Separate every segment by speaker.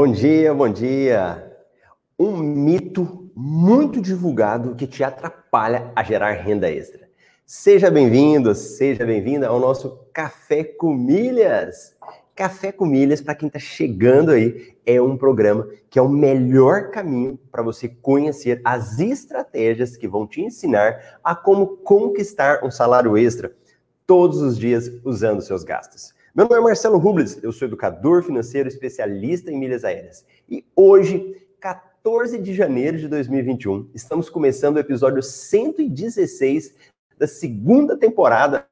Speaker 1: Bom dia, bom dia. Um mito muito divulgado que te atrapalha a gerar renda extra. Seja bem-vindo, seja bem-vinda ao nosso Café com Milhas. Café com Milhas, para quem está chegando aí, é um programa que é o melhor caminho para você conhecer as estratégias que vão te ensinar a como conquistar um salário extra todos os dias usando seus gastos. Meu nome é Marcelo Rubles, eu sou educador financeiro especialista em milhas aéreas. E hoje, 14 de janeiro de 2021, estamos começando o episódio 116 da segunda temporada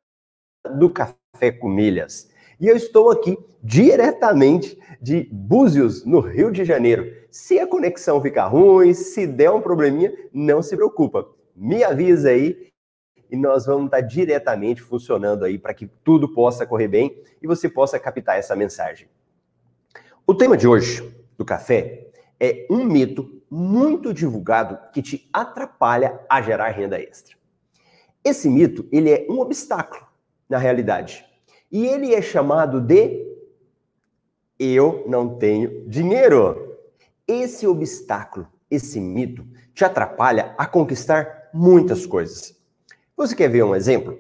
Speaker 1: do Café com Milhas. E eu estou aqui diretamente de Búzios, no Rio de Janeiro. Se a conexão ficar ruim, se der um probleminha, não se preocupa. Me avisa aí e nós vamos estar diretamente funcionando aí para que tudo possa correr bem e você possa captar essa mensagem. O tema de hoje do café é um mito muito divulgado que te atrapalha a gerar renda extra. Esse mito, ele é um obstáculo na realidade. E ele é chamado de eu não tenho dinheiro. Esse obstáculo, esse mito te atrapalha a conquistar muitas coisas. Você quer ver um exemplo?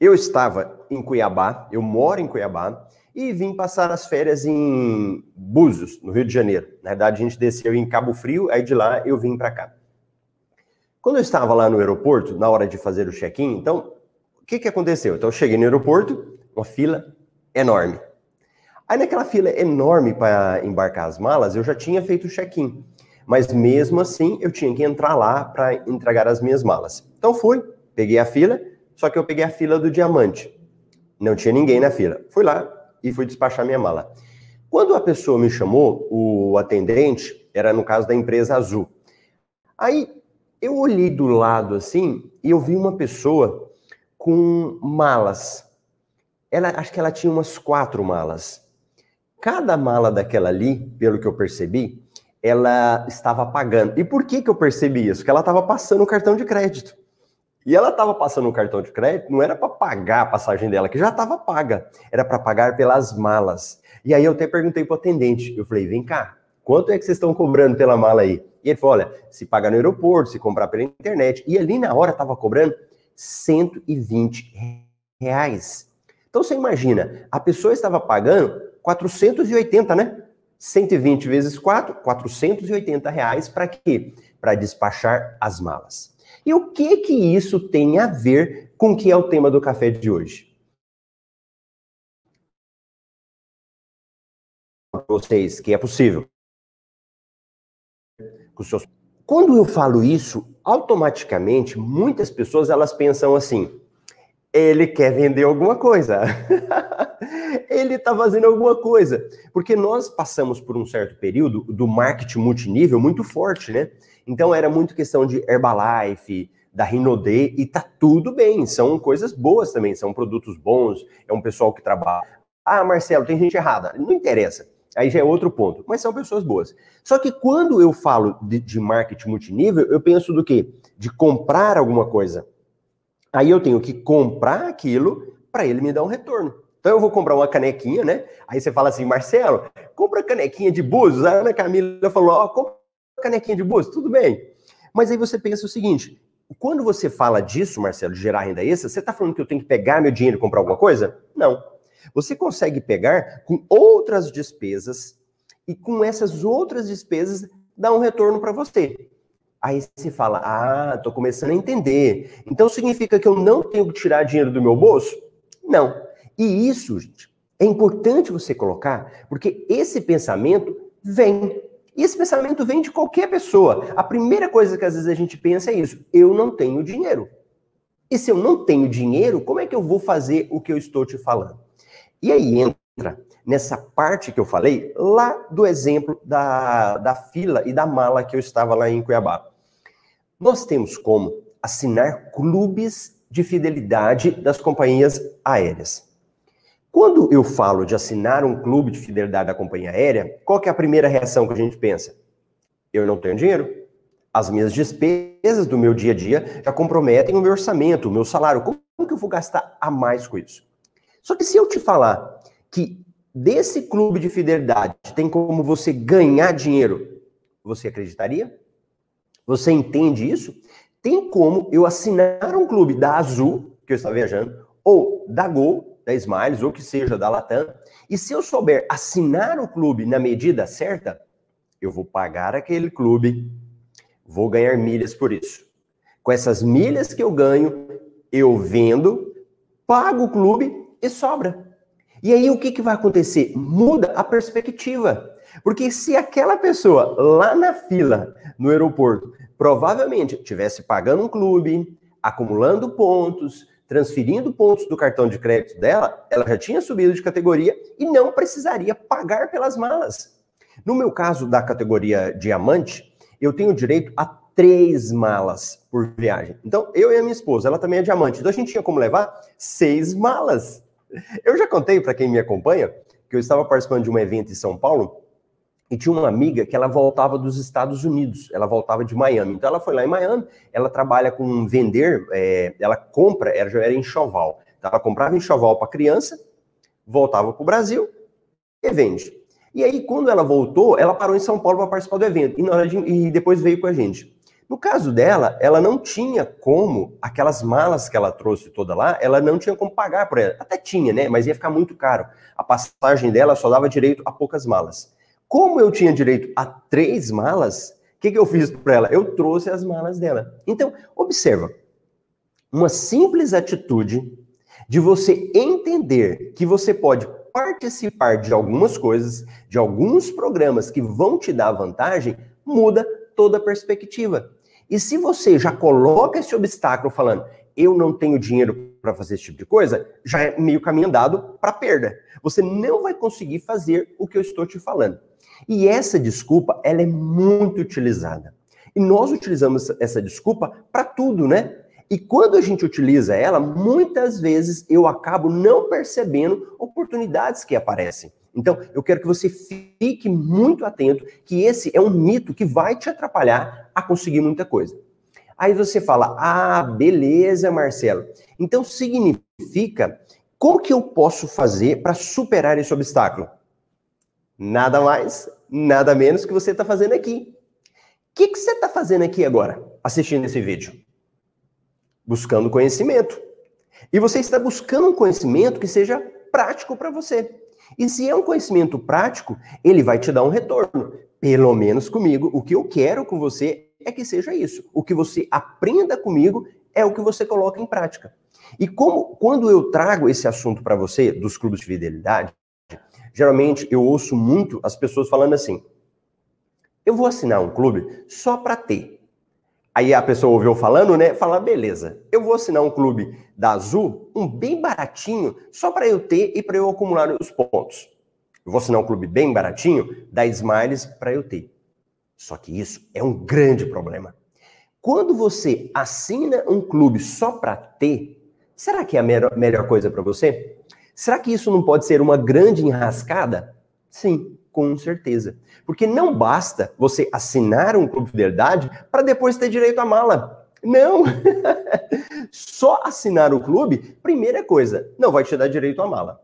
Speaker 1: Eu estava em Cuiabá, eu moro em Cuiabá, e vim passar as férias em Búzios, no Rio de Janeiro. Na verdade, a gente desceu em Cabo Frio, aí de lá eu vim para cá. Quando eu estava lá no aeroporto, na hora de fazer o check-in, então, o que, que aconteceu? Então, eu cheguei no aeroporto, uma fila enorme. Aí, naquela fila enorme para embarcar as malas, eu já tinha feito o check-in. Mas mesmo assim, eu tinha que entrar lá para entregar as minhas malas. Então, fui, Peguei a fila, só que eu peguei a fila do diamante. Não tinha ninguém na fila. Fui lá e fui despachar minha mala. Quando a pessoa me chamou, o atendente, era no caso da empresa Azul. Aí eu olhei do lado assim e eu vi uma pessoa com malas. Ela, acho que ela tinha umas quatro malas. Cada mala daquela ali, pelo que eu percebi, ela estava pagando. E por que, que eu percebi isso? Porque ela estava passando o cartão de crédito. E ela estava passando um cartão de crédito, não era para pagar a passagem dela, que já estava paga, era para pagar pelas malas. E aí eu até perguntei para o atendente, eu falei, vem cá, quanto é que vocês estão cobrando pela mala aí? E ele falou, olha, se pagar no aeroporto, se comprar pela internet. E ali na hora estava cobrando 120 reais. Então você imagina, a pessoa estava pagando 480, né? 120 vezes 4, 480 reais para quê? Para despachar as malas. E o que que isso tem a ver com o que é o tema do café de hoje? Vocês que é possível. Quando eu falo isso, automaticamente muitas pessoas elas pensam assim: ele quer vender alguma coisa. ele está fazendo alguma coisa. Porque nós passamos por um certo período do marketing multinível muito forte, né? Então era muito questão de Herbalife, da Rinode, e tá tudo bem, são coisas boas também, são produtos bons, é um pessoal que trabalha. Ah, Marcelo, tem gente errada. Não interessa. Aí já é outro ponto. Mas são pessoas boas. Só que quando eu falo de, de marketing multinível, eu penso do quê? De comprar alguma coisa. Aí eu tenho que comprar aquilo para ele me dar um retorno. Então eu vou comprar uma canequinha, né? Aí você fala assim, Marcelo, compra canequinha de búzios. A Ana Camila falou, ó, oh, compra canequinha de búzios, tudo bem. Mas aí você pensa o seguinte, quando você fala disso, Marcelo, de gerar renda extra, você está falando que eu tenho que pegar meu dinheiro e comprar alguma coisa? Não. Você consegue pegar com outras despesas e com essas outras despesas dar um retorno para você. Aí você fala, ah, estou começando a entender. Então significa que eu não tenho que tirar dinheiro do meu bolso? Não. E isso, gente, é importante você colocar, porque esse pensamento vem. E esse pensamento vem de qualquer pessoa. A primeira coisa que às vezes a gente pensa é isso: eu não tenho dinheiro. E se eu não tenho dinheiro, como é que eu vou fazer o que eu estou te falando? E aí entra nessa parte que eu falei, lá do exemplo da, da fila e da mala que eu estava lá em Cuiabá. Nós temos como assinar clubes de fidelidade das companhias aéreas. Quando eu falo de assinar um clube de fidelidade da companhia aérea, qual é a primeira reação que a gente pensa? Eu não tenho dinheiro. As minhas despesas do meu dia a dia já comprometem o meu orçamento, o meu salário. Como que eu vou gastar a mais com isso? Só que se eu te falar que desse clube de fidelidade tem como você ganhar dinheiro, você acreditaria? Você entende isso? Tem como eu assinar um clube da Azul, que eu estava viajando, ou da Gol, da Smiles, ou que seja da Latam, e se eu souber assinar o clube na medida certa, eu vou pagar aquele clube, vou ganhar milhas por isso. Com essas milhas que eu ganho, eu vendo, pago o clube e sobra. E aí o que, que vai acontecer? Muda a perspectiva. Porque se aquela pessoa lá na fila, no aeroporto, provavelmente tivesse pagando um clube, acumulando pontos, transferindo pontos do cartão de crédito dela, ela já tinha subido de categoria e não precisaria pagar pelas malas. No meu caso da categoria diamante, eu tenho direito a três malas por viagem. Então, eu e a minha esposa, ela também é diamante. Então, a gente tinha como levar seis malas. Eu já contei para quem me acompanha que eu estava participando de um evento em São Paulo e tinha uma amiga que ela voltava dos Estados Unidos, ela voltava de Miami. Então ela foi lá em Miami, ela trabalha com vender, é, ela compra, ela já era enxoval. Então, ela comprava enxoval para criança, voltava para o Brasil e vende. E aí, quando ela voltou, ela parou em São Paulo para participar do evento e, de, e depois veio com a gente. No caso dela, ela não tinha como, aquelas malas que ela trouxe toda lá, ela não tinha como pagar por ela. Até tinha, né? Mas ia ficar muito caro. A passagem dela só dava direito a poucas malas. Como eu tinha direito a três malas, o que, que eu fiz para ela? Eu trouxe as malas dela. Então, observa. Uma simples atitude de você entender que você pode participar de algumas coisas, de alguns programas que vão te dar vantagem, muda toda a perspectiva. E se você já coloca esse obstáculo falando, eu não tenho dinheiro para fazer esse tipo de coisa, já é meio caminho andado para perda. Você não vai conseguir fazer o que eu estou te falando. E essa desculpa, ela é muito utilizada. E nós utilizamos essa desculpa para tudo, né? E quando a gente utiliza ela, muitas vezes eu acabo não percebendo oportunidades que aparecem. Então, eu quero que você fique muito atento que esse é um mito que vai te atrapalhar a conseguir muita coisa. Aí você fala: "Ah, beleza, Marcelo. Então significa como que eu posso fazer para superar esse obstáculo?" Nada mais, nada menos que você está fazendo aqui. O que, que você está fazendo aqui agora, assistindo esse vídeo? Buscando conhecimento. E você está buscando um conhecimento que seja prático para você. E se é um conhecimento prático, ele vai te dar um retorno. Pelo menos comigo, o que eu quero com você é que seja isso. O que você aprenda comigo é o que você coloca em prática. E como quando eu trago esse assunto para você dos clubes de fidelidade, geralmente eu ouço muito as pessoas falando assim: "Eu vou assinar um clube só para ter". Aí a pessoa ouviu falando, né? Fala, beleza, eu vou assinar um clube da Azul, um bem baratinho, só para eu ter e para eu acumular os pontos. Eu vou assinar um clube bem baratinho da Smiles para eu ter. Só que isso é um grande problema. Quando você assina um clube só para ter, será que é a melhor, melhor coisa para você? Será que isso não pode ser uma grande enrascada? Sim, com certeza. Porque não basta você assinar um clube de fidelidade para depois ter direito à mala. Não! Só assinar o clube, primeira coisa, não vai te dar direito à mala.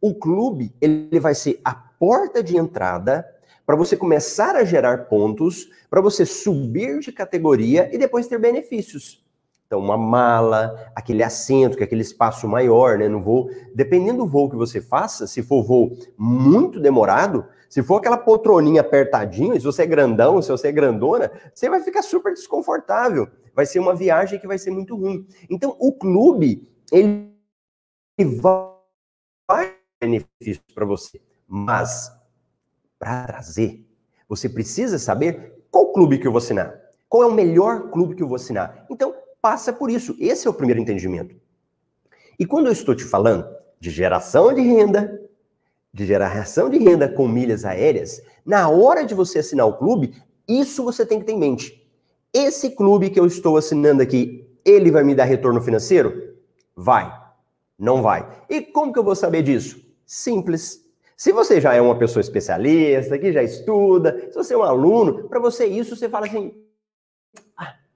Speaker 1: O clube, ele vai ser a porta de entrada para você começar a gerar pontos, para você subir de categoria e depois ter benefícios. Então, uma mala, aquele assento, que é aquele espaço maior, né, no voo. Dependendo do voo que você faça, se for voo muito demorado, se for aquela poltroninha apertadinha, se você é grandão, se você é grandona, você vai ficar super desconfortável. Vai ser uma viagem que vai ser muito ruim. Então, o clube, ele vai benefício para você, mas para trazer, você precisa saber qual clube que eu vou assinar. Qual é o melhor clube que eu vou assinar? Então, passa por isso. Esse é o primeiro entendimento. E quando eu estou te falando de geração de renda, de geração de renda com milhas aéreas, na hora de você assinar o clube, isso você tem que ter em mente. Esse clube que eu estou assinando aqui, ele vai me dar retorno financeiro? Vai. Não vai. E como que eu vou saber disso? Simples. Se você já é uma pessoa especialista, que já estuda, se você é um aluno, para você isso, você fala assim: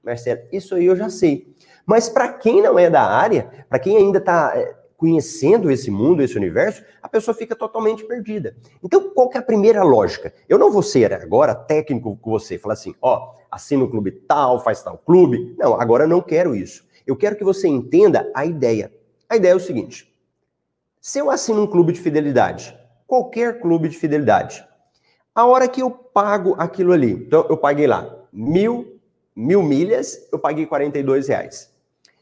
Speaker 1: Marcelo, isso aí eu já sei. Mas para quem não é da área, para quem ainda está é, conhecendo esse mundo, esse universo, a pessoa fica totalmente perdida. Então, qual que é a primeira lógica? Eu não vou ser agora técnico com você, falar assim, ó, assina o clube tal, faz tal clube. Não, agora não quero isso. Eu quero que você entenda a ideia. A ideia é o seguinte: se eu assino um clube de fidelidade, qualquer clube de fidelidade, a hora que eu pago aquilo ali, então eu paguei lá mil, mil milhas, eu paguei 42 reais.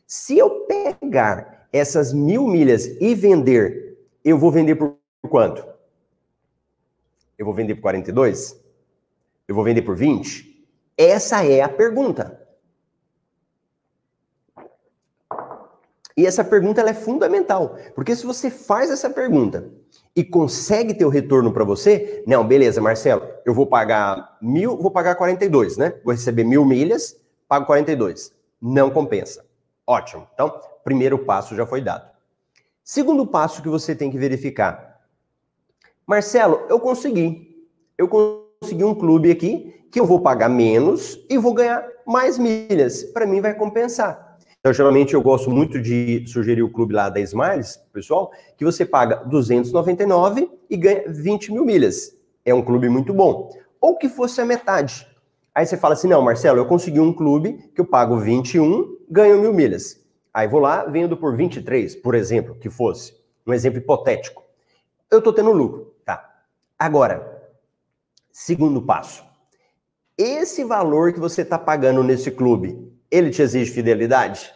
Speaker 1: Se eu pegar essas mil milhas e vender, eu vou vender por quanto? Eu vou vender por 42? Eu vou vender por 20? Essa é a pergunta. E essa pergunta é fundamental, porque se você faz essa pergunta e consegue ter o retorno para você, não, beleza, Marcelo, eu vou pagar mil, vou pagar 42, né? Vou receber mil milhas, pago 42. Não compensa. Ótimo. Então, primeiro passo já foi dado. Segundo passo que você tem que verificar. Marcelo, eu consegui. Eu consegui um clube aqui que eu vou pagar menos e vou ganhar mais milhas. Para mim vai compensar. Então, geralmente, eu gosto muito de sugerir o clube lá da Smiles, pessoal, que você paga 299 e ganha 20 mil milhas. É um clube muito bom. Ou que fosse a metade. Aí você fala assim, não, Marcelo, eu consegui um clube que eu pago 21, ganho mil milhas. Aí vou lá, vendo por 23, por exemplo, que fosse. Um exemplo hipotético. Eu estou tendo lucro, tá? Agora, segundo passo. Esse valor que você está pagando nesse clube, ele te exige fidelidade?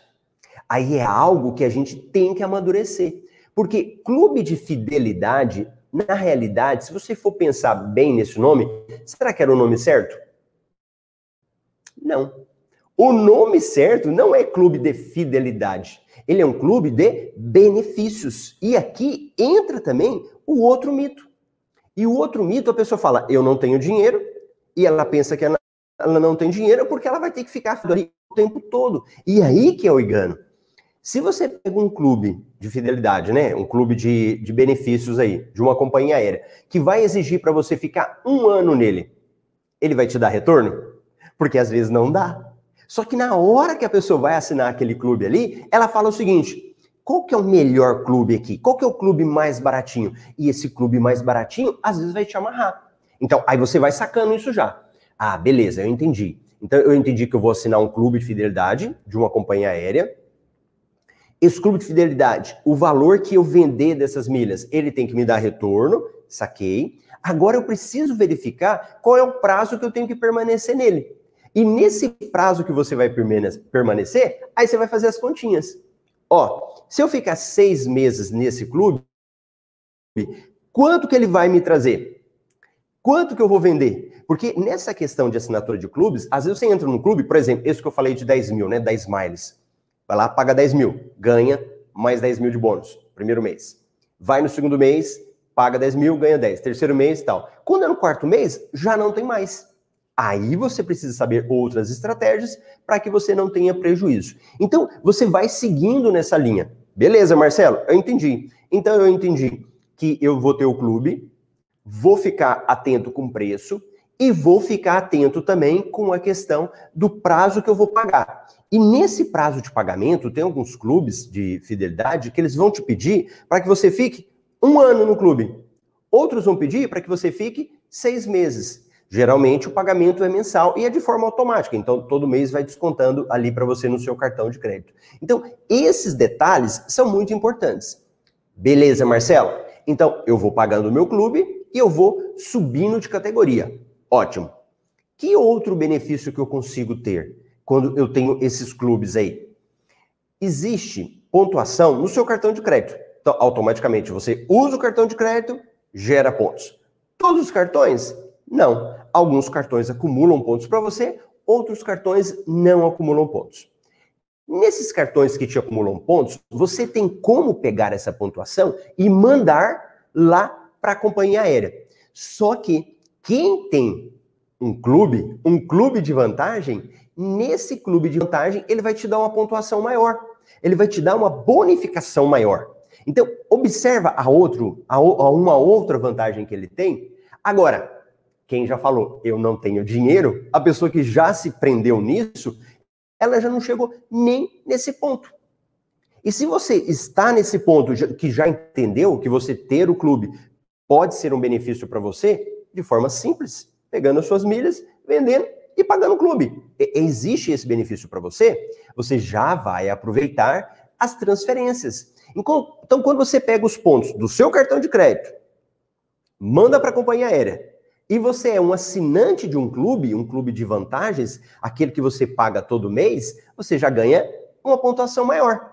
Speaker 1: Aí é algo que a gente tem que amadurecer. Porque clube de fidelidade, na realidade, se você for pensar bem nesse nome, será que era o nome certo? Não. O nome certo não é clube de fidelidade. Ele é um clube de benefícios. E aqui entra também o outro mito. E o outro mito, a pessoa fala, eu não tenho dinheiro, e ela pensa que ela não tem dinheiro porque ela vai ter que ficar ali o tempo todo. E aí que é o engano. Se você pega um clube de fidelidade, né, um clube de, de benefícios aí, de uma companhia aérea, que vai exigir para você ficar um ano nele, ele vai te dar retorno? Porque às vezes não dá. Só que na hora que a pessoa vai assinar aquele clube ali, ela fala o seguinte: qual que é o melhor clube aqui? Qual que é o clube mais baratinho? E esse clube mais baratinho, às vezes, vai te amarrar. Então, aí você vai sacando isso já. Ah, beleza, eu entendi. Então eu entendi que eu vou assinar um clube de fidelidade de uma companhia aérea. Esse clube de fidelidade, o valor que eu vender dessas milhas, ele tem que me dar retorno, saquei. Agora eu preciso verificar qual é o prazo que eu tenho que permanecer nele. E nesse prazo que você vai permanecer, aí você vai fazer as continhas. Ó, se eu ficar seis meses nesse clube, quanto que ele vai me trazer? Quanto que eu vou vender? Porque nessa questão de assinatura de clubes, às vezes você entra num clube, por exemplo, esse que eu falei de 10 mil, né? 10 miles. Vai lá, paga 10 mil, ganha mais 10 mil de bônus, primeiro mês. Vai no segundo mês, paga 10 mil, ganha 10. Terceiro mês e tal. Quando é no quarto mês, já não tem mais. Aí você precisa saber outras estratégias para que você não tenha prejuízo. Então, você vai seguindo nessa linha. Beleza, Marcelo? Eu entendi. Então, eu entendi que eu vou ter o clube, vou ficar atento com o preço, e vou ficar atento também com a questão do prazo que eu vou pagar. E nesse prazo de pagamento, tem alguns clubes de fidelidade que eles vão te pedir para que você fique um ano no clube. Outros vão pedir para que você fique seis meses. Geralmente o pagamento é mensal e é de forma automática, então todo mês vai descontando ali para você no seu cartão de crédito. Então, esses detalhes são muito importantes. Beleza, Marcelo? Então, eu vou pagando o meu clube e eu vou subindo de categoria. Ótimo. Que outro benefício que eu consigo ter quando eu tenho esses clubes aí? Existe pontuação no seu cartão de crédito. Então, automaticamente você usa o cartão de crédito, gera pontos. Todos os cartões? Não. Alguns cartões acumulam pontos para você, outros cartões não acumulam pontos. Nesses cartões que te acumulam pontos, você tem como pegar essa pontuação e mandar lá para a companhia aérea. Só que quem tem um clube, um clube de vantagem, nesse clube de vantagem ele vai te dar uma pontuação maior, ele vai te dar uma bonificação maior. Então, observa a, outro, a, a uma outra vantagem que ele tem. Agora, quem já falou, eu não tenho dinheiro, a pessoa que já se prendeu nisso, ela já não chegou nem nesse ponto. E se você está nesse ponto que já entendeu que você ter o clube pode ser um benefício para você, de forma simples, pegando as suas milhas, vendendo e pagando o clube. E, existe esse benefício para você, você já vai aproveitar as transferências. Então, quando você pega os pontos do seu cartão de crédito, manda para a companhia aérea, e você é um assinante de um clube, um clube de vantagens, aquele que você paga todo mês, você já ganha uma pontuação maior.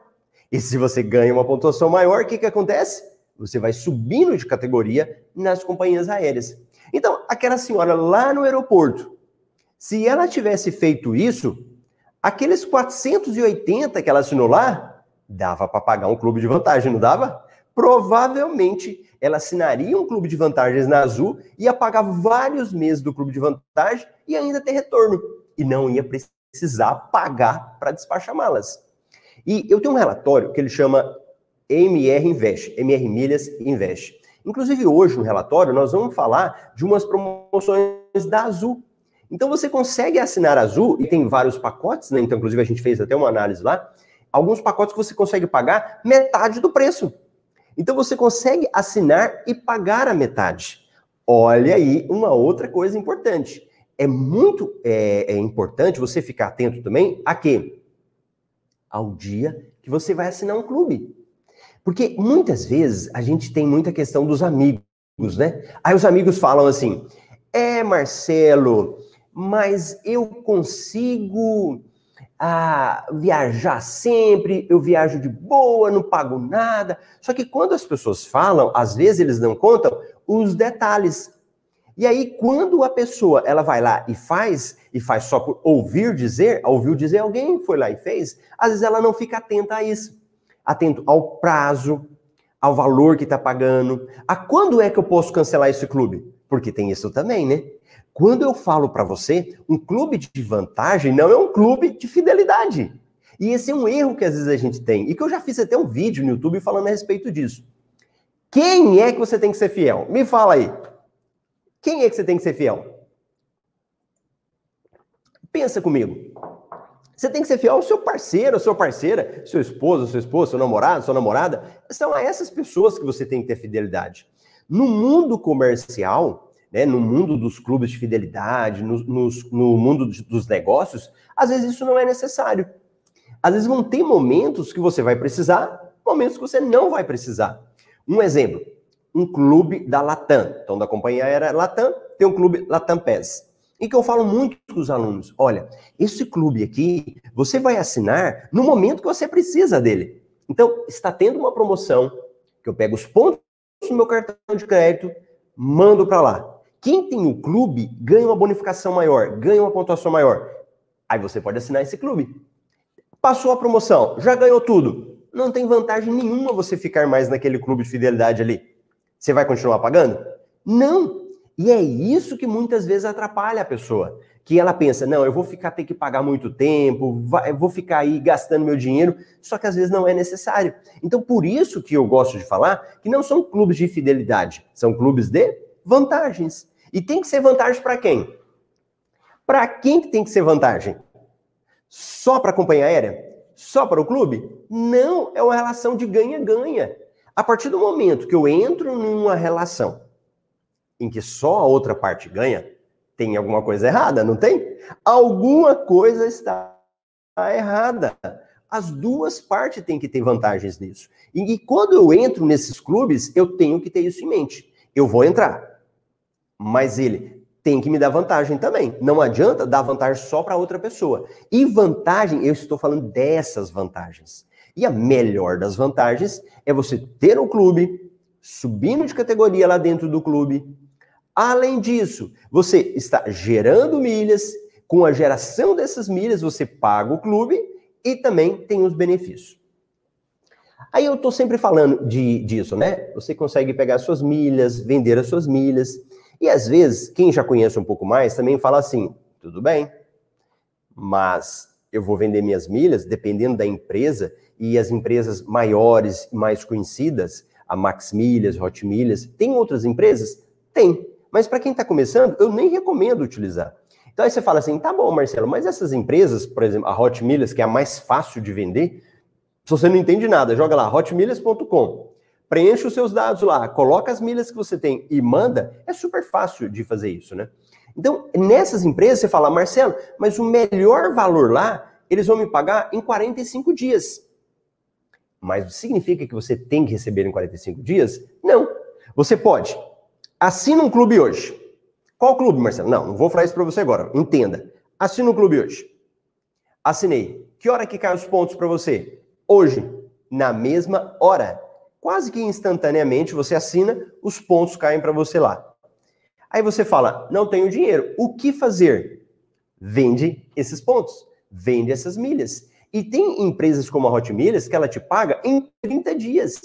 Speaker 1: E se você ganha uma pontuação maior, o que, que acontece? Você vai subindo de categoria nas companhias aéreas. Então, aquela senhora lá no aeroporto, se ela tivesse feito isso, aqueles 480 que ela assinou lá, dava para pagar um clube de vantagem, não dava? Provavelmente ela assinaria um clube de vantagens na Azul, ia pagar vários meses do clube de vantagem e ainda ter retorno. E não ia precisar pagar para despachar malas. E eu tenho um relatório que ele chama MR Invest, MR Milhas Invest. Inclusive, hoje no relatório, nós vamos falar de umas promoções da Azul. Então, você consegue assinar Azul, e tem vários pacotes, né? Então, inclusive, a gente fez até uma análise lá. Alguns pacotes que você consegue pagar metade do preço. Então, você consegue assinar e pagar a metade. Olha aí uma outra coisa importante. É muito é, é importante você ficar atento também a quê? Ao dia que você vai assinar um clube. Porque muitas vezes a gente tem muita questão dos amigos, né? Aí os amigos falam assim: é, Marcelo, mas eu consigo ah, viajar sempre, eu viajo de boa, não pago nada. Só que quando as pessoas falam, às vezes eles não contam os detalhes. E aí, quando a pessoa ela vai lá e faz, e faz só por ouvir dizer, ouviu dizer alguém foi lá e fez, às vezes ela não fica atenta a isso atento ao prazo, ao valor que está pagando, a quando é que eu posso cancelar esse clube? Porque tem isso também, né? Quando eu falo para você, um clube de vantagem não é um clube de fidelidade. E esse é um erro que às vezes a gente tem, e que eu já fiz até um vídeo no YouTube falando a respeito disso. Quem é que você tem que ser fiel? Me fala aí. Quem é que você tem que ser fiel? Pensa comigo. Você tem que ser fiel ao seu parceiro, à sua parceira, seu esposo, seu esposo, seu namorado, sua namorada. São essas pessoas que você tem que ter fidelidade. No mundo comercial, né, no mundo dos clubes de fidelidade, no, no, mundo dos negócios, às vezes isso não é necessário. Às vezes vão ter momentos que você vai precisar, momentos que você não vai precisar. Um exemplo, um clube da Latam. Então, da companhia era Latam, tem um clube Latam PES. E que eu falo muito com os alunos: olha, esse clube aqui, você vai assinar no momento que você precisa dele. Então, está tendo uma promoção que eu pego os pontos do meu cartão de crédito, mando para lá. Quem tem o clube ganha uma bonificação maior, ganha uma pontuação maior. Aí você pode assinar esse clube. Passou a promoção, já ganhou tudo. Não tem vantagem nenhuma você ficar mais naquele clube de fidelidade ali. Você vai continuar pagando? Não. E é isso que muitas vezes atrapalha a pessoa. Que ela pensa, não, eu vou ficar ter que pagar muito tempo, eu vou ficar aí gastando meu dinheiro, só que às vezes não é necessário. Então, por isso que eu gosto de falar que não são clubes de fidelidade, são clubes de vantagens. E tem que ser vantagem para quem? Para quem que tem que ser vantagem? Só para a companhia aérea? Só para o clube? Não, é uma relação de ganha-ganha. A partir do momento que eu entro numa relação em que só a outra parte ganha, tem alguma coisa errada, não tem? Alguma coisa está errada. As duas partes têm que ter vantagens nisso. E, e quando eu entro nesses clubes, eu tenho que ter isso em mente. Eu vou entrar, mas ele tem que me dar vantagem também. Não adianta dar vantagem só para outra pessoa. E vantagem, eu estou falando dessas vantagens. E a melhor das vantagens é você ter um clube, subindo de categoria lá dentro do clube, Além disso, você está gerando milhas, com a geração dessas milhas você paga o clube e também tem os benefícios. Aí eu estou sempre falando de, disso, né? Você consegue pegar suas milhas, vender as suas milhas. E às vezes, quem já conhece um pouco mais também fala assim: tudo bem, mas eu vou vender minhas milhas dependendo da empresa e as empresas maiores e mais conhecidas, a Max Milhas, Hot Milhas, tem outras empresas? Tem. Mas para quem está começando, eu nem recomendo utilizar. Então aí você fala assim, tá bom, Marcelo, mas essas empresas, por exemplo, a Hot Milhas, que é a mais fácil de vender, você não entende nada, joga lá, hotmilhas.com. Preenche os seus dados lá, coloca as milhas que você tem e manda. É super fácil de fazer isso, né? Então, nessas empresas, você fala, Marcelo, mas o melhor valor lá, eles vão me pagar em 45 dias. Mas significa que você tem que receber em 45 dias? Não. Você pode. Assina um clube hoje. Qual clube, Marcelo? Não, não vou falar isso para você agora. Entenda. Assina um clube hoje. Assinei. Que hora que cai os pontos para você? Hoje, na mesma hora. Quase que instantaneamente você assina, os pontos caem para você lá. Aí você fala: "Não tenho dinheiro. O que fazer?" Vende esses pontos, vende essas milhas. E tem empresas como a Hot Milhas que ela te paga em 30 dias.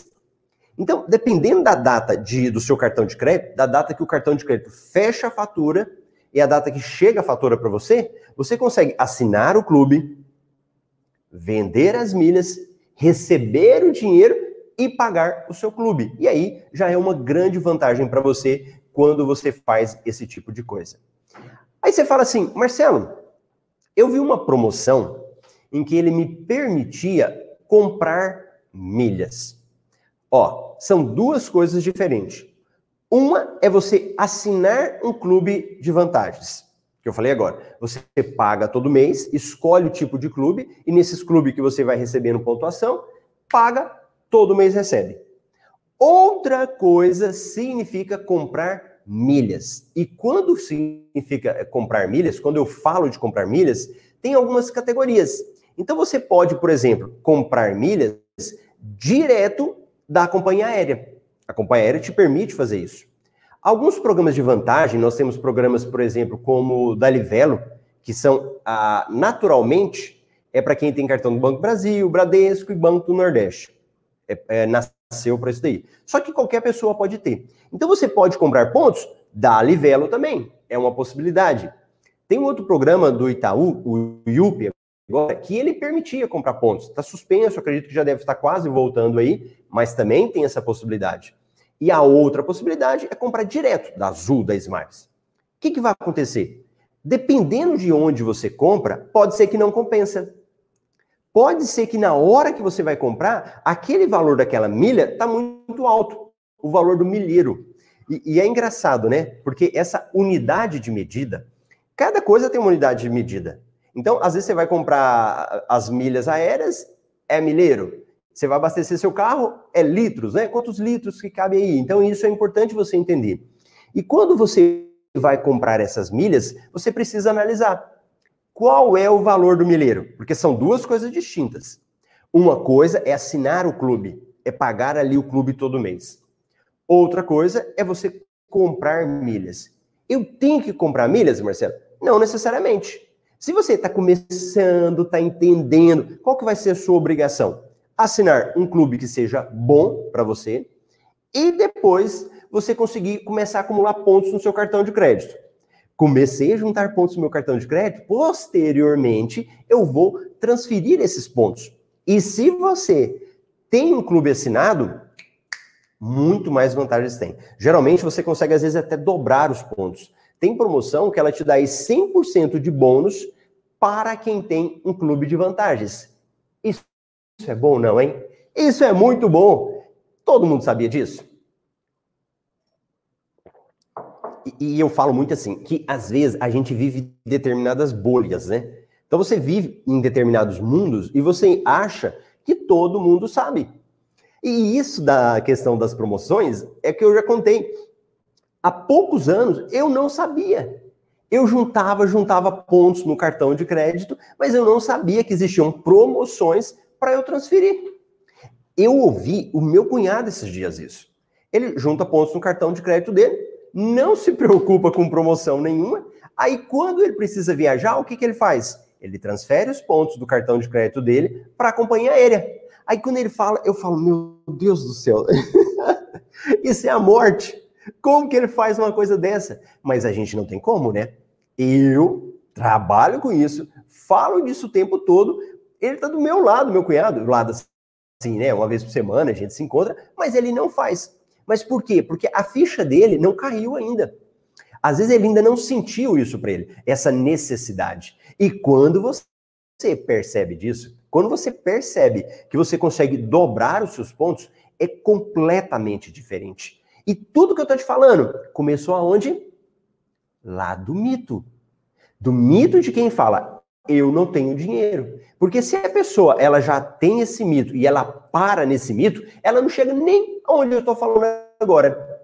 Speaker 1: Então, dependendo da data de, do seu cartão de crédito, da data que o cartão de crédito fecha a fatura e a data que chega a fatura para você, você consegue assinar o clube, vender as milhas, receber o dinheiro e pagar o seu clube. E aí já é uma grande vantagem para você quando você faz esse tipo de coisa. Aí você fala assim, Marcelo, eu vi uma promoção em que ele me permitia comprar milhas. Ó, são duas coisas diferentes. Uma é você assinar um clube de vantagens, que eu falei agora. Você paga todo mês, escolhe o tipo de clube, e nesses clubes que você vai recebendo pontuação, paga, todo mês recebe. Outra coisa significa comprar milhas. E quando significa comprar milhas, quando eu falo de comprar milhas, tem algumas categorias. Então você pode, por exemplo, comprar milhas direto da companhia aérea. A companhia aérea te permite fazer isso. Alguns programas de vantagem, nós temos programas, por exemplo, como o da Livelo, que são ah, naturalmente é para quem tem cartão do Banco Brasil, Bradesco e Banco do Nordeste. É, é, nasceu para isso daí. Só que qualquer pessoa pode ter. Então você pode comprar pontos da Livelo também. É uma possibilidade. Tem um outro programa do Itaú, o IUP, agora, que ele permitia comprar pontos. Está suspenso, acredito que já deve estar quase voltando aí, mas também tem essa possibilidade. E a outra possibilidade é comprar direto da Azul, da Smiles. O que, que vai acontecer? Dependendo de onde você compra, pode ser que não compensa. Pode ser que na hora que você vai comprar, aquele valor daquela milha está muito alto, o valor do milheiro. E, e é engraçado, né? Porque essa unidade de medida, cada coisa tem uma unidade de medida. Então, às vezes você vai comprar as milhas aéreas, é milheiro. Você vai abastecer seu carro, é litros, né? Quantos litros que cabe aí? Então, isso é importante você entender. E quando você vai comprar essas milhas, você precisa analisar qual é o valor do milheiro, porque são duas coisas distintas. Uma coisa é assinar o clube, é pagar ali o clube todo mês. Outra coisa é você comprar milhas. Eu tenho que comprar milhas, Marcelo? Não necessariamente. Se você está começando, está entendendo, qual que vai ser a sua obrigação? Assinar um clube que seja bom para você e depois você conseguir começar a acumular pontos no seu cartão de crédito. Comecei a juntar pontos no meu cartão de crédito, posteriormente eu vou transferir esses pontos. E se você tem um clube assinado, muito mais vantagens tem. Geralmente você consegue às vezes até dobrar os pontos. Tem promoção que ela te dá aí 100% de bônus para quem tem um clube de vantagens. Isso, é bom, não, hein? Isso é muito bom. Todo mundo sabia disso? E, e eu falo muito assim, que às vezes a gente vive determinadas bolhas, né? Então você vive em determinados mundos e você acha que todo mundo sabe. E isso da questão das promoções é que eu já contei. Há poucos anos eu não sabia. Eu juntava, juntava pontos no cartão de crédito, mas eu não sabia que existiam promoções para eu transferir. Eu ouvi o meu cunhado esses dias isso. Ele junta pontos no cartão de crédito dele, não se preocupa com promoção nenhuma. Aí, quando ele precisa viajar, o que, que ele faz? Ele transfere os pontos do cartão de crédito dele para a companhia aérea. Aí, quando ele fala, eu falo, meu Deus do céu, isso é a morte. Como que ele faz uma coisa dessa? Mas a gente não tem como, né? Eu trabalho com isso, falo disso o tempo todo. Ele tá do meu lado, meu cunhado, do lado assim, né? Uma vez por semana a gente se encontra, mas ele não faz. Mas por quê? Porque a ficha dele não caiu ainda. Às vezes ele ainda não sentiu isso para ele, essa necessidade. E quando você percebe disso, Quando você percebe que você consegue dobrar os seus pontos, é completamente diferente. E tudo que eu estou te falando começou aonde? Lá do mito. Do mito de quem fala, eu não tenho dinheiro. Porque se a pessoa ela já tem esse mito e ela para nesse mito, ela não chega nem onde eu estou falando agora.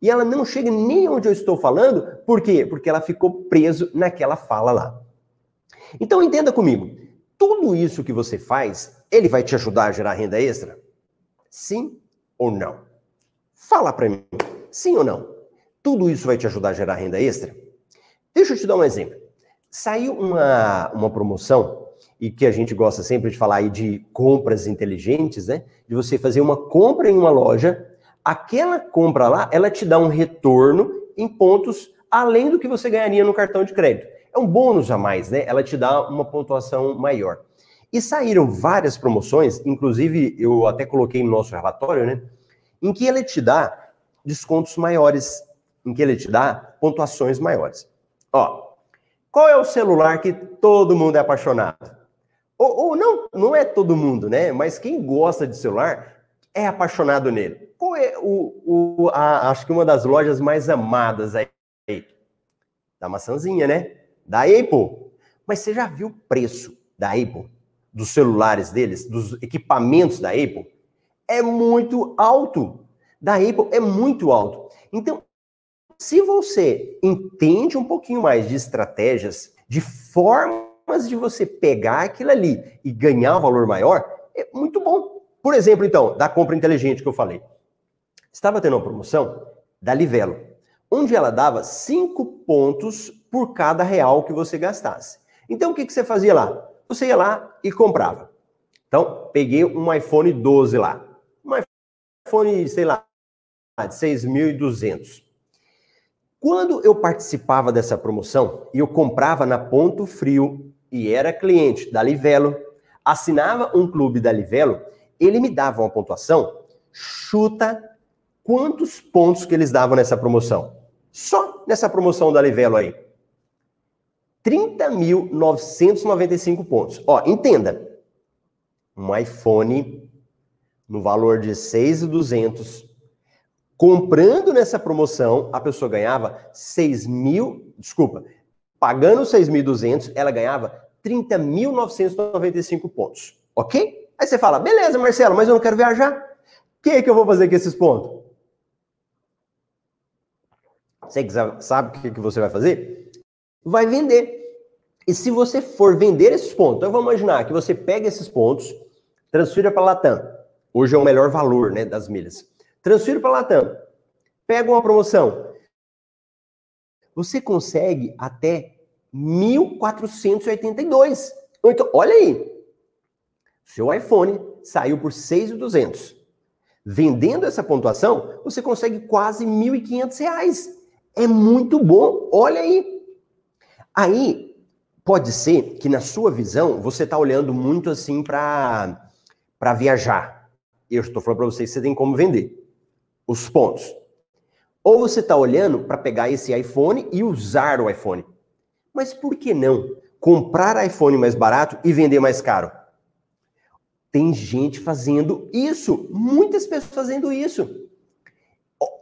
Speaker 1: E ela não chega nem onde eu estou falando, por quê? Porque ela ficou preso naquela fala lá. Então entenda comigo, tudo isso que você faz, ele vai te ajudar a gerar renda extra? Sim ou não? Fala para mim, sim ou não? Tudo isso vai te ajudar a gerar renda extra? Deixa eu te dar um exemplo. Saiu uma, uma promoção, e que a gente gosta sempre de falar aí de compras inteligentes, né? De você fazer uma compra em uma loja, aquela compra lá, ela te dá um retorno em pontos além do que você ganharia no cartão de crédito. É um bônus a mais, né? Ela te dá uma pontuação maior. E saíram várias promoções, inclusive eu até coloquei no nosso relatório, né? Em que ele te dá descontos maiores, em que ele te dá pontuações maiores. Ó, qual é o celular que todo mundo é apaixonado? Ou, ou não, não é todo mundo, né? Mas quem gosta de celular é apaixonado nele. Qual é o, o a, acho que uma das lojas mais amadas aí? Da maçãzinha, né? Da Apple. Mas você já viu o preço da Apple? dos celulares deles, dos equipamentos da Apple, é muito alto. Da Apple é muito alto. Então, se você entende um pouquinho mais de estratégias, de formas de você pegar aquilo ali e ganhar um valor maior, é muito bom. Por exemplo, então, da compra inteligente que eu falei. Estava tendo uma promoção da Livelo, onde ela dava 5 pontos por cada real que você gastasse. Então, o que, que você fazia lá? Você ia lá e comprava. Então, peguei um iPhone 12 lá. Um iPhone, sei lá, de 6.200. Quando eu participava dessa promoção eu comprava na Ponto Frio e era cliente da Livelo, assinava um clube da Livelo, ele me dava uma pontuação, chuta quantos pontos que eles davam nessa promoção. Só nessa promoção da Livelo aí. 30.995 pontos. Ó, entenda. Um iPhone no valor de 6.200, comprando nessa promoção, a pessoa ganhava 6 mil, desculpa, pagando 6.200, ela ganhava 30.995 pontos, ok? Aí você fala, beleza, Marcelo, mas eu não quero viajar. O que, é que eu vou fazer com esses pontos? Você sabe o que, você vai fazer? vai vender. E se você for vender esses pontos, então vamos imaginar que você pega esses pontos, transfira para a Latam. Hoje é o melhor valor né, das milhas. Transfira para a Latam. Pega uma promoção. Você consegue até 1.482. Então, olha aí. Seu iPhone saiu por 6.200. Vendendo essa pontuação, você consegue quase 1.500 reais. É muito bom. Olha aí. Aí, pode ser que na sua visão, você está olhando muito assim para viajar. Eu estou falando para vocês você tem como vender os pontos. Ou você está olhando para pegar esse iPhone e usar o iPhone. Mas por que não comprar iPhone mais barato e vender mais caro? Tem gente fazendo isso, muitas pessoas fazendo isso.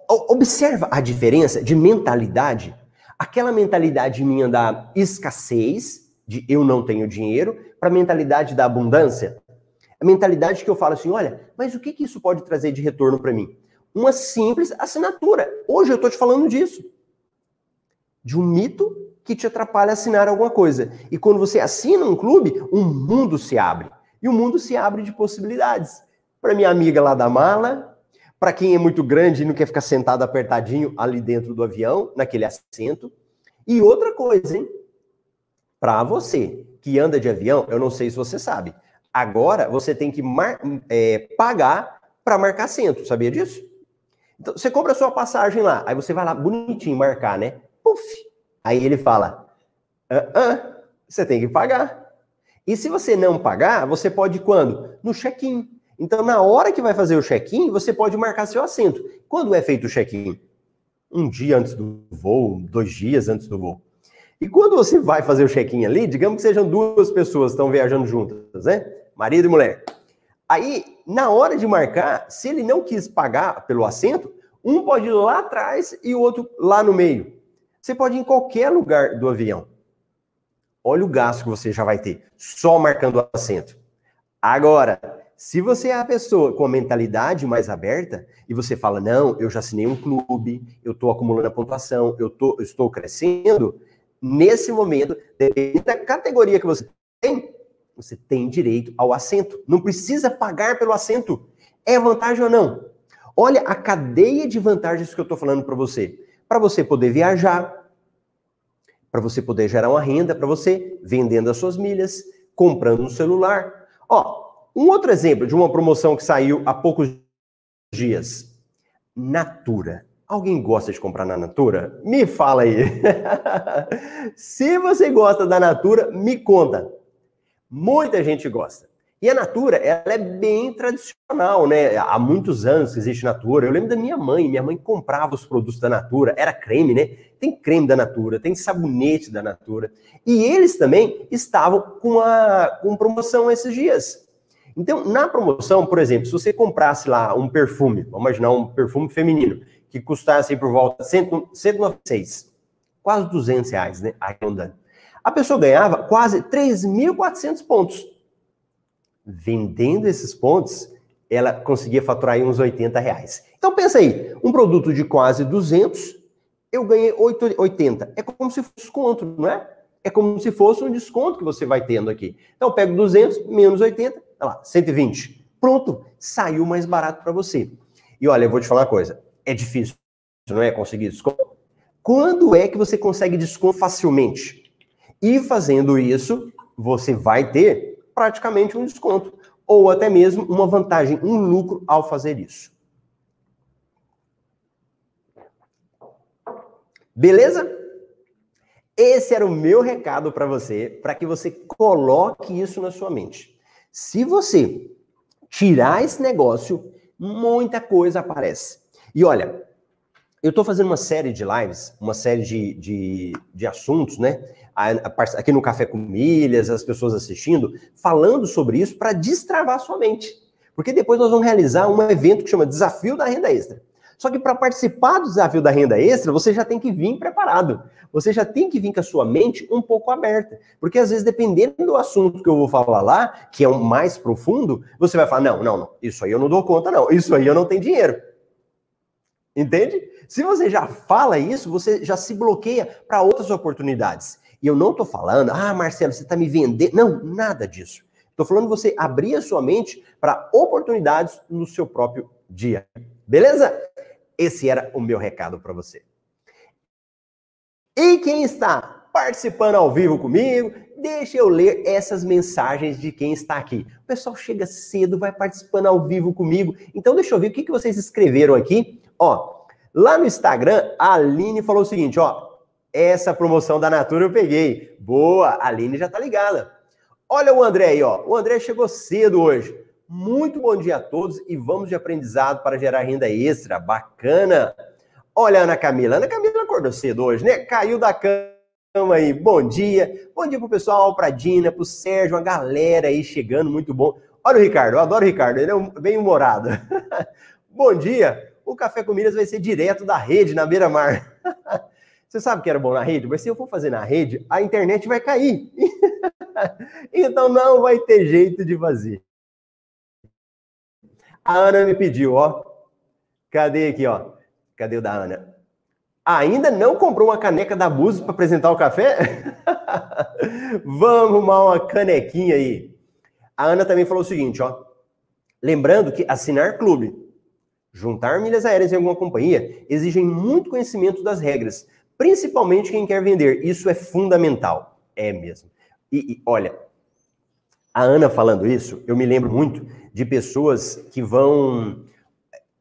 Speaker 1: Observa a diferença de mentalidade aquela mentalidade minha da escassez, de eu não tenho dinheiro, para a mentalidade da abundância. A mentalidade que eu falo assim, olha, mas o que, que isso pode trazer de retorno para mim? Uma simples assinatura. Hoje eu estou te falando disso. De um mito que te atrapalha a assinar alguma coisa. E quando você assina um clube, um mundo se abre. E o mundo se abre de possibilidades. Para minha amiga lá da mala, para quem é muito grande e não quer ficar sentado apertadinho ali dentro do avião, naquele assento. E outra coisa, hein? Para você que anda de avião, eu não sei se você sabe. Agora você tem que é, pagar para marcar assento, sabia disso? Então, você compra a sua passagem lá, aí você vai lá bonitinho marcar, né? Puf! Aí ele fala: ah, ah, você tem que pagar. E se você não pagar, você pode quando? No check-in. Então, na hora que vai fazer o check-in, você pode marcar seu assento. Quando é feito o check-in? Um dia antes do voo, dois dias antes do voo. E quando você vai fazer o check-in ali, digamos que sejam duas pessoas que estão viajando juntas, né? marido e mulher. Aí, na hora de marcar, se ele não quis pagar pelo assento, um pode ir lá atrás e o outro lá no meio. Você pode ir em qualquer lugar do avião. Olha o gasto que você já vai ter, só marcando o assento. Agora, se você é a pessoa com a mentalidade mais aberta e você fala, não, eu já assinei um clube, eu estou acumulando a pontuação, eu, tô, eu estou crescendo, nesse momento, dependendo da categoria que você você tem direito ao assento. Não precisa pagar pelo assento. É vantagem ou não? Olha a cadeia de vantagens que eu estou falando para você. Para você poder viajar, para você poder gerar uma renda, para você vendendo as suas milhas, comprando um celular. Ó, um outro exemplo de uma promoção que saiu há poucos dias. Natura. Alguém gosta de comprar na Natura? Me fala aí. Se você gosta da Natura, me conta. Muita gente gosta. E a Natura, ela é bem tradicional, né? Há muitos anos que existe Natura. Eu lembro da minha mãe, minha mãe comprava os produtos da Natura, era creme, né? Tem creme da Natura, tem sabonete da Natura. E eles também estavam com a com promoção esses dias. Então, na promoção, por exemplo, se você comprasse lá um perfume, vamos imaginar um perfume feminino, que custasse por volta de 196, quase 200 reais, né? Arredondando. A pessoa ganhava quase 3.400 pontos. Vendendo esses pontos, ela conseguia faturar aí uns 80 reais. Então pensa aí, um produto de quase 200, eu ganhei 80. É como se fosse desconto, não é? É como se fosse um desconto que você vai tendo aqui. Então eu pego 200 menos 80, Olha lá, 120. Pronto, saiu mais barato para você. E olha, eu vou te falar uma coisa, é difícil, não é conseguir desconto? Quando é que você consegue desconto facilmente? E fazendo isso, você vai ter praticamente um desconto ou até mesmo uma vantagem, um lucro ao fazer isso. Beleza? Esse era o meu recado para você, para que você coloque isso na sua mente. Se você tirar esse negócio, muita coisa aparece. E olha, eu estou fazendo uma série de lives, uma série de, de, de assuntos, né? Aqui no Café com Milhas, as pessoas assistindo, falando sobre isso para destravar sua mente. Porque depois nós vamos realizar um evento que chama Desafio da Renda Extra. Só que para participar do desafio da renda extra, você já tem que vir preparado. Você já tem que vir com a sua mente um pouco aberta. Porque às vezes, dependendo do assunto que eu vou falar lá, que é o mais profundo, você vai falar: não, não, não, isso aí eu não dou conta, não. Isso aí eu não tenho dinheiro. Entende? Se você já fala isso, você já se bloqueia para outras oportunidades. E eu não estou falando, ah, Marcelo, você está me vendendo. Não, nada disso. Estou falando você abrir a sua mente para oportunidades no seu próprio dia. Beleza? Esse era o meu recado para você. E quem está participando ao vivo comigo, deixa eu ler essas mensagens de quem está aqui. O pessoal chega cedo, vai participando ao vivo comigo. Então deixa eu ver o que, que vocês escreveram aqui. Ó, lá no Instagram, a Aline falou o seguinte, ó, essa promoção da Natura eu peguei. Boa, a Aline já tá ligada. Olha o André aí, ó. O André chegou cedo hoje. Muito bom dia a todos e vamos de aprendizado para gerar renda extra. Bacana! Olha, Ana Camila. Ana Camila acordou cedo hoje, né? Caiu da cama aí. Bom dia. Bom dia pro pessoal, pra Dina, pro Sérgio, uma galera aí chegando, muito bom. Olha o Ricardo, eu adoro o Ricardo, ele é bem humorado. bom dia. O Café com vai ser direto da rede, na beira-mar. Você sabe que era bom na rede? Mas se eu for fazer na rede, a internet vai cair. então não vai ter jeito de fazer. A Ana me pediu, ó. Cadê aqui, ó? Cadê o da Ana? Ainda não comprou uma caneca da Búzios para apresentar o café? Vamos arrumar uma canequinha aí. A Ana também falou o seguinte, ó. Lembrando que assinar clube, juntar milhas aéreas em alguma companhia, exigem muito conhecimento das regras, principalmente quem quer vender. Isso é fundamental. É mesmo. E, e olha, a Ana falando isso, eu me lembro muito de pessoas que vão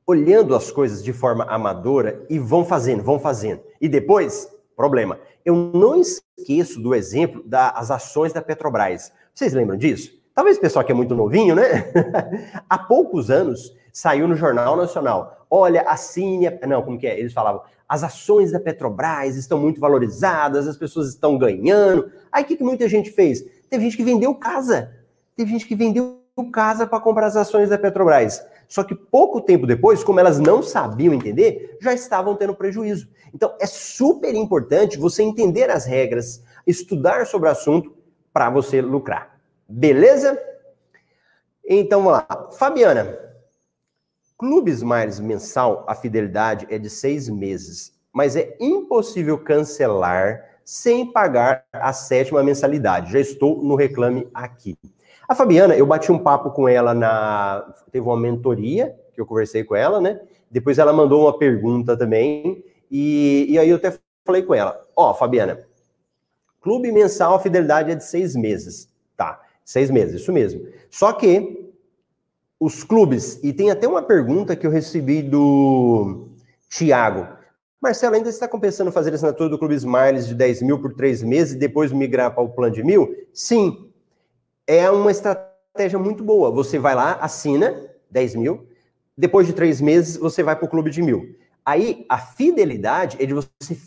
Speaker 1: olhando as coisas de forma amadora e vão fazendo, vão fazendo. E depois, problema. Eu não esqueço do exemplo das ações da Petrobras. Vocês lembram disso? Talvez o pessoal que é muito novinho, né? Há poucos anos saiu no Jornal Nacional. Olha, assine. Não, como que é? Eles falavam: as ações da Petrobras estão muito valorizadas, as pessoas estão ganhando. Aí o que, que muita gente fez? Teve gente que vendeu casa. Teve gente que vendeu casa para comprar as ações da Petrobras. Só que pouco tempo depois, como elas não sabiam entender, já estavam tendo prejuízo. Então é super importante você entender as regras, estudar sobre o assunto para você lucrar. Beleza? Então vamos lá. Fabiana, Clube Smiles mensal, a fidelidade é de seis meses, mas é impossível cancelar sem pagar a sétima mensalidade. Já estou no reclame aqui. A Fabiana, eu bati um papo com ela na. Teve uma mentoria que eu conversei com ela, né? Depois ela mandou uma pergunta também. E, e aí eu até falei com ela: Ó, oh, Fabiana, clube mensal, a fidelidade é de seis meses. Tá, seis meses, isso mesmo. Só que os clubes, e tem até uma pergunta que eu recebi do Tiago. Marcelo, ainda está compensando fazer a assinatura do Clube Smiles de 10 mil por três meses e depois migrar para o plano de mil? Sim, é uma estratégia muito boa. Você vai lá, assina 10 mil, depois de três meses você vai para o clube de mil. Aí a fidelidade é de você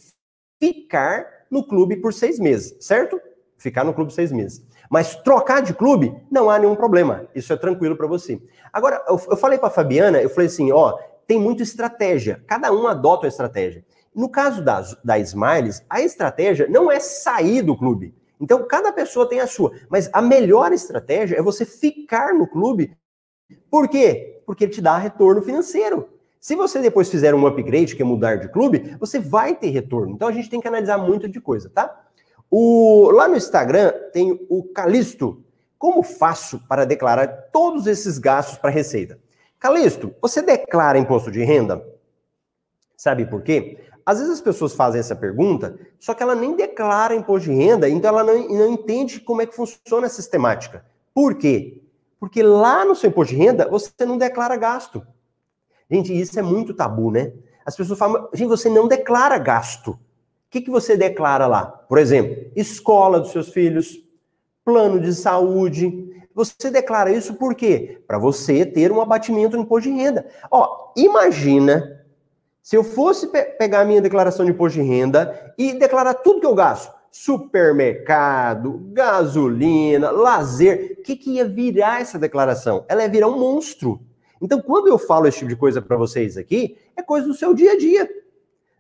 Speaker 1: ficar no clube por seis meses, certo? Ficar no clube seis meses. Mas trocar de clube, não há nenhum problema. Isso é tranquilo para você. Agora, eu, eu falei para Fabiana, eu falei assim, ó, tem muita estratégia. Cada um adota uma estratégia. No caso da, da Smiles, a estratégia não é sair do clube. Então, cada pessoa tem a sua. Mas a melhor estratégia é você ficar no clube. Por quê? Porque ele te dá retorno financeiro. Se você depois fizer um upgrade, que é mudar de clube, você vai ter retorno. Então, a gente tem que analisar muito de coisa, tá? O, lá no Instagram tem o Calisto. Como faço para declarar todos esses gastos para Receita? Calisto, você declara imposto de renda? Sabe por quê? Às vezes as pessoas fazem essa pergunta, só que ela nem declara imposto de renda, então ela não, não entende como é que funciona a sistemática. Por quê? Porque lá no seu imposto de renda, você não declara gasto. Gente, isso é muito tabu, né? As pessoas falam, gente, você não declara gasto. Que, que você declara lá? Por exemplo, escola dos seus filhos, plano de saúde. Você declara isso por quê? Para você ter um abatimento no imposto de renda. Ó, imagina se eu fosse pe pegar a minha declaração de imposto de renda e declarar tudo que eu gasto, supermercado, gasolina, lazer, o que, que ia virar essa declaração? Ela ia virar um monstro. Então, quando eu falo esse tipo de coisa para vocês aqui, é coisa do seu dia a dia.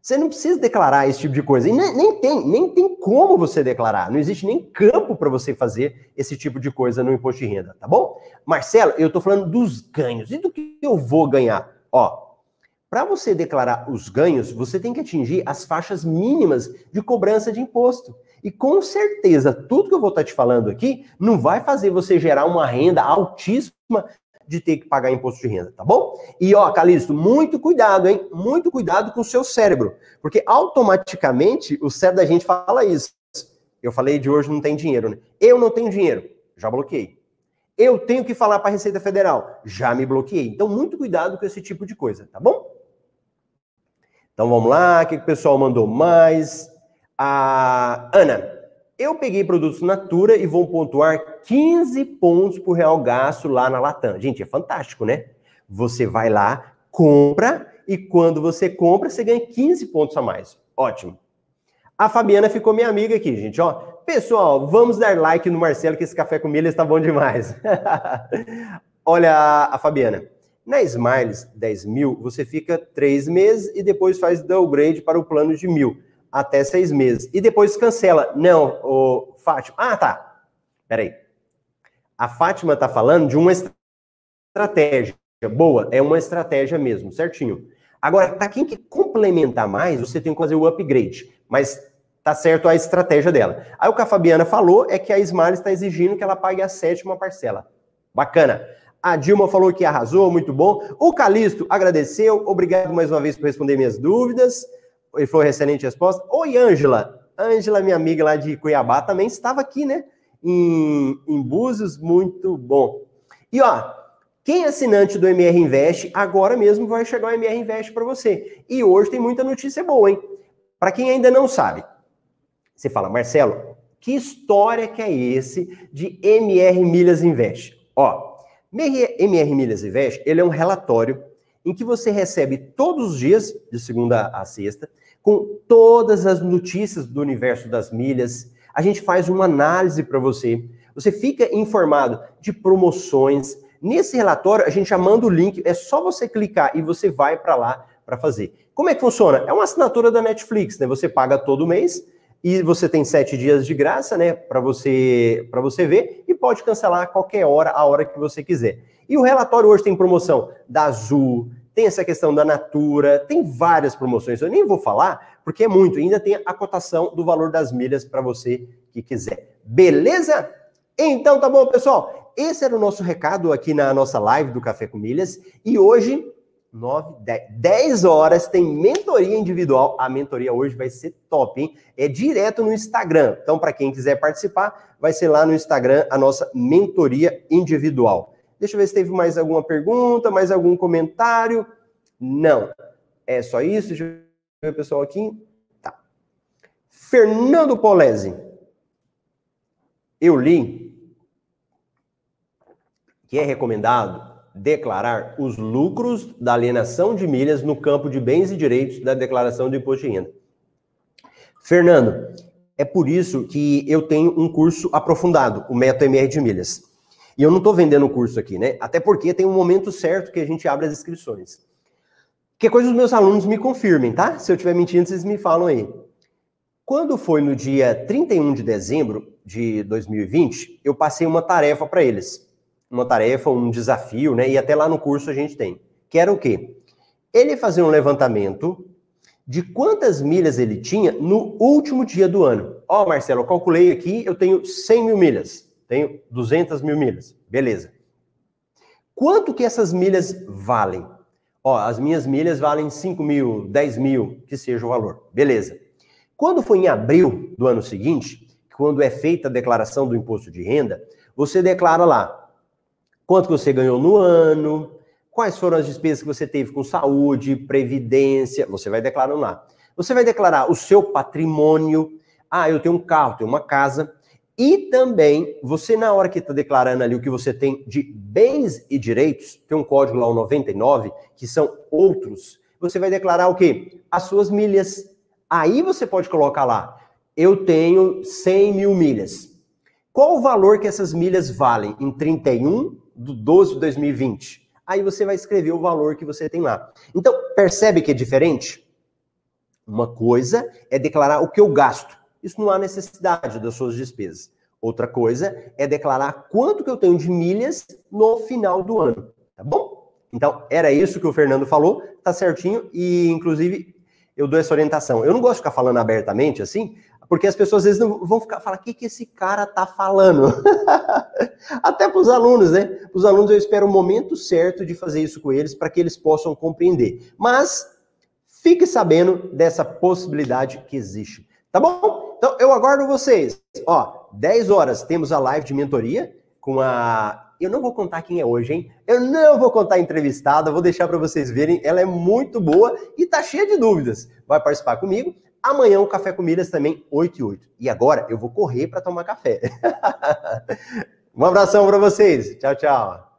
Speaker 1: Você não precisa declarar esse tipo de coisa. E nem, nem tem, nem tem como você declarar. Não existe nem campo para você fazer esse tipo de coisa no imposto de renda, tá bom? Marcelo, eu estou falando dos ganhos. E do que eu vou ganhar? Ó, para você declarar os ganhos, você tem que atingir as faixas mínimas de cobrança de imposto. E com certeza, tudo que eu vou estar te falando aqui não vai fazer você gerar uma renda altíssima de ter que pagar imposto de renda, tá bom? E ó, Calixto, muito cuidado, hein? Muito cuidado com o seu cérebro, porque automaticamente o cérebro da gente fala isso. Eu falei de hoje não tem dinheiro, né? Eu não tenho dinheiro, já bloqueei. Eu tenho que falar para a Receita Federal, já me bloqueei. Então, muito cuidado com esse tipo de coisa, tá bom? Então vamos lá, o que, o pessoal mandou mais? A Ana, eu peguei produtos Natura e vou pontuar 15 pontos por real gasto lá na Latam. Gente, é fantástico, né? Você vai lá, compra e quando você compra, você ganha 15 pontos a mais. Ótimo. A Fabiana ficou minha amiga aqui, gente. Ó, pessoal, vamos dar like no Marcelo que esse café com milho está bom demais. Olha a Fabiana. Na Smiles 10 mil, você fica três meses e depois faz downgrade para o plano de mil, até seis meses. E depois cancela. Não, o Fátima. Ah, tá. Peraí. A Fátima tá falando de uma estratégia boa. É uma estratégia mesmo, certinho. Agora, para quem quer complementar mais, você tem que fazer o upgrade. Mas tá certo a estratégia dela. Aí o que a Fabiana falou é que a Smiles está exigindo que ela pague a sétima parcela. Bacana. A Dilma falou que arrasou, muito bom. O Calixto agradeceu. Obrigado mais uma vez por responder minhas dúvidas. E foi uma excelente resposta. Oi, Ângela. Ângela, minha amiga lá de Cuiabá, também estava aqui, né? Em, em Búzios, muito bom. E ó, quem é assinante do MR Invest, agora mesmo vai chegar o MR Invest para você. E hoje tem muita notícia boa, hein? Para quem ainda não sabe, você fala, Marcelo, que história que é esse de MR Milhas Invest? Ó, MR Milhas Invest, ele é um relatório em que você recebe todos os dias, de segunda a sexta, com todas as notícias do universo das milhas. A gente faz uma análise para você. Você fica informado de promoções, Nesse relatório, a gente já manda o link, é só você clicar e você vai para lá para fazer. Como é que funciona? É uma assinatura da Netflix, né? Você paga todo mês e você tem sete dias de graça, né? Para você você ver e pode cancelar a qualquer hora, a hora que você quiser. E o relatório hoje tem promoção da Azul, tem essa questão da Natura, tem várias promoções. Eu nem vou falar, porque é muito. Ainda tem a cotação do valor das milhas para você que quiser. Beleza? Então tá bom, pessoal. Esse era o nosso recado aqui na nossa live do Café com Milhas. E hoje, 9, 10, 10 horas, tem mentoria individual. A mentoria hoje vai ser top, hein? É direto no Instagram. Então, para quem quiser participar, vai ser lá no Instagram a nossa mentoria individual. Deixa eu ver se teve mais alguma pergunta, mais algum comentário. Não. É só isso. Deixa eu ver o pessoal aqui. Tá. Fernando Polese. Eu li que é recomendado declarar os lucros da alienação de milhas no campo de bens e direitos da declaração do imposto de renda. Fernando, é por isso que eu tenho um curso aprofundado, o Método MR de Milhas. E eu não estou vendendo o curso aqui, né? Até porque tem um momento certo que a gente abre as inscrições. Que coisa os meus alunos me confirmem, tá? Se eu estiver mentindo, vocês me falam aí. Quando foi no dia 31 de dezembro de 2020, eu passei uma tarefa para eles. Uma tarefa, um desafio, né? E até lá no curso a gente tem. Que era o quê? Ele fazia um levantamento de quantas milhas ele tinha no último dia do ano. Ó, oh, Marcelo, eu calculei aqui, eu tenho 100 mil milhas. Tenho 200 mil milhas. Beleza. Quanto que essas milhas valem? Ó, as minhas milhas valem 5 mil, 10 mil, que seja o valor. Beleza. Quando foi em abril do ano seguinte, quando é feita a declaração do imposto de renda, você declara lá quanto que você ganhou no ano, quais foram as despesas que você teve com saúde, previdência, você vai declarando lá. Você vai declarar o seu patrimônio. Ah, eu tenho um carro, tenho uma casa. E também, você, na hora que está declarando ali o que você tem de bens e direitos, tem um código lá, o 99, que são outros, você vai declarar o quê? As suas milhas. Aí você pode colocar lá, eu tenho 100 mil milhas. Qual o valor que essas milhas valem em 31 de 12 de 2020? Aí você vai escrever o valor que você tem lá. Então, percebe que é diferente? Uma coisa é declarar o que eu gasto isso não há necessidade das suas despesas. Outra coisa é declarar quanto que eu tenho de milhas no final do ano, tá bom? Então, era isso que o Fernando falou, tá certinho, e inclusive eu dou essa orientação. Eu não gosto de ficar falando abertamente assim, porque as pessoas às vezes vão ficar falar o que, que esse cara tá falando. Até para os alunos, né? Para os alunos eu espero o momento certo de fazer isso com eles para que eles possam compreender. Mas fique sabendo dessa possibilidade que existe. Tá bom? Então eu aguardo vocês. Ó, 10 horas temos a live de mentoria com a. Eu não vou contar quem é hoje, hein? Eu não vou contar a entrevistada, vou deixar para vocês verem. Ela é muito boa e tá cheia de dúvidas. Vai participar comigo. Amanhã o Café com Milhas também, 8 e 8. E agora eu vou correr para tomar café. um abração para vocês. Tchau, tchau.